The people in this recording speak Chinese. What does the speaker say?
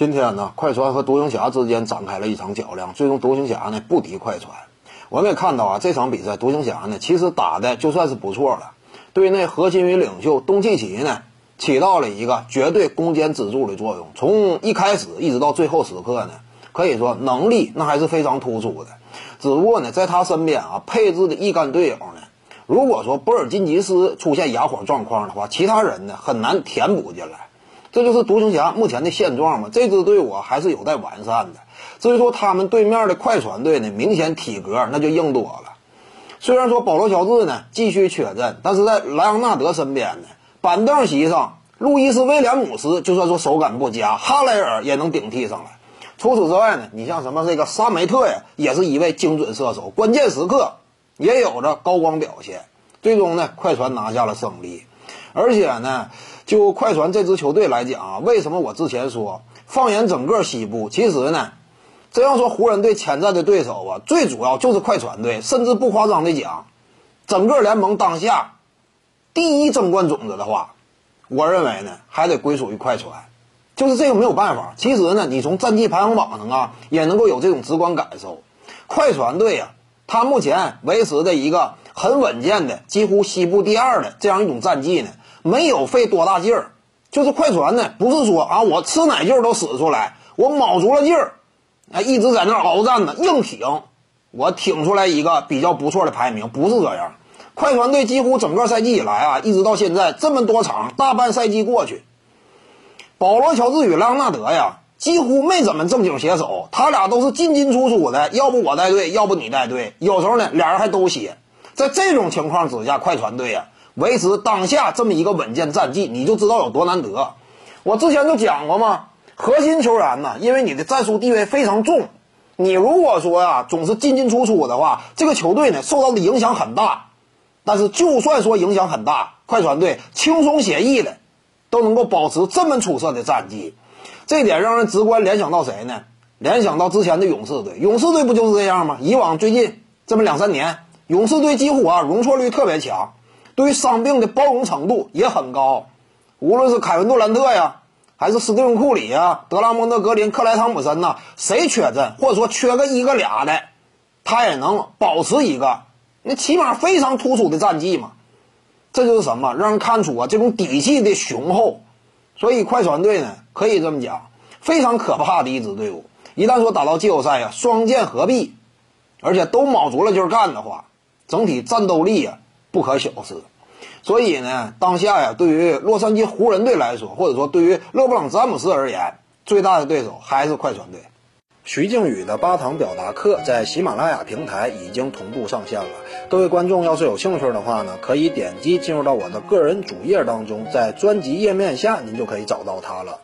今天呢，快船和独行侠之间展开了一场较量，最终独行侠呢不敌快船。我们也看到啊，这场比赛独行侠呢其实打的就算是不错了，对内核心与领袖东契奇呢起到了一个绝对攻坚支柱的作用。从一开始一直到最后时刻呢，可以说能力那还是非常突出的。只不过呢，在他身边啊配置的一干队友呢，如果说波尔津吉斯出现哑火状况的话，其他人呢很难填补进来。这就是独行侠目前的现状嘛？这支队伍还是有待完善的。至于说他们对面的快船队呢，明显体格那就硬多了。虽然说保罗乔治呢继续缺阵，但是在莱昂纳德身边呢，板凳席上路易斯威廉姆斯就算说手感不佳，哈雷尔也能顶替上来。除此之外呢，你像什么这个沙梅特呀，也是一位精准射手，关键时刻也有着高光表现。最终呢，快船拿下了胜利。而且呢，就快船这支球队来讲啊，为什么我之前说，放眼整个西部，其实呢，真要说湖人队潜在的对手啊，最主要就是快船队，甚至不夸张的讲，整个联盟当下第一争冠种子的话，我认为呢，还得归属于快船，就是这个没有办法。其实呢，你从战绩排行榜上啊，也能够有这种直观感受，快船队啊，他目前维持的一个很稳健的，几乎西部第二的这样一种战绩呢。没有费多大劲儿，就是快船呢，不是说啊，我吃奶劲儿都使出来，我卯足了劲儿，啊，一直在那鏖战呢，硬挺，我挺出来一个比较不错的排名，不是这样。快船队几乎整个赛季以来啊，一直到现在这么多场，大半赛季过去，保罗乔治与莱昂纳德呀，几乎没怎么正经携手，他俩都是进进出出的，要不我带队，要不你带队，有时候呢，俩人还都歇。在这种情况之下，快船队呀。维持当下这么一个稳健战绩，你就知道有多难得。我之前就讲过嘛，核心球员呢，因为你的战术地位非常重，你如果说呀总是进进出出的话，这个球队呢受到的影响很大。但是就算说影响很大，快船队轻松写意的都能够保持这么出色的战绩，这点让人直观联想到谁呢？联想到之前的勇士队，勇士队不就是这样吗？以往最近这么两三年，勇士队几乎啊容错率特别强。对于伤病的包容程度也很高，无论是凯文杜兰特呀，还是斯蒂芬库里呀、德拉蒙德格林、克莱汤普森呐，谁缺阵或者说缺个一个俩的，他也能保持一个那起码非常突出的战绩嘛。这就是什么让人看出啊这种底气的雄厚。所以快船队呢，可以这么讲，非常可怕的一支队伍。一旦说打到季后赛呀，双剑合璧，而且都卯足了劲干的话，整体战斗力呀。不可小视，所以呢，当下呀，对于洛杉矶湖人队来说，或者说对于勒布朗詹姆斯而言，最大的对手还是快船队。徐静宇的八堂表达课在喜马拉雅平台已经同步上线了，各位观众要是有兴趣的话呢，可以点击进入到我的个人主页当中，在专辑页面下您就可以找到它了。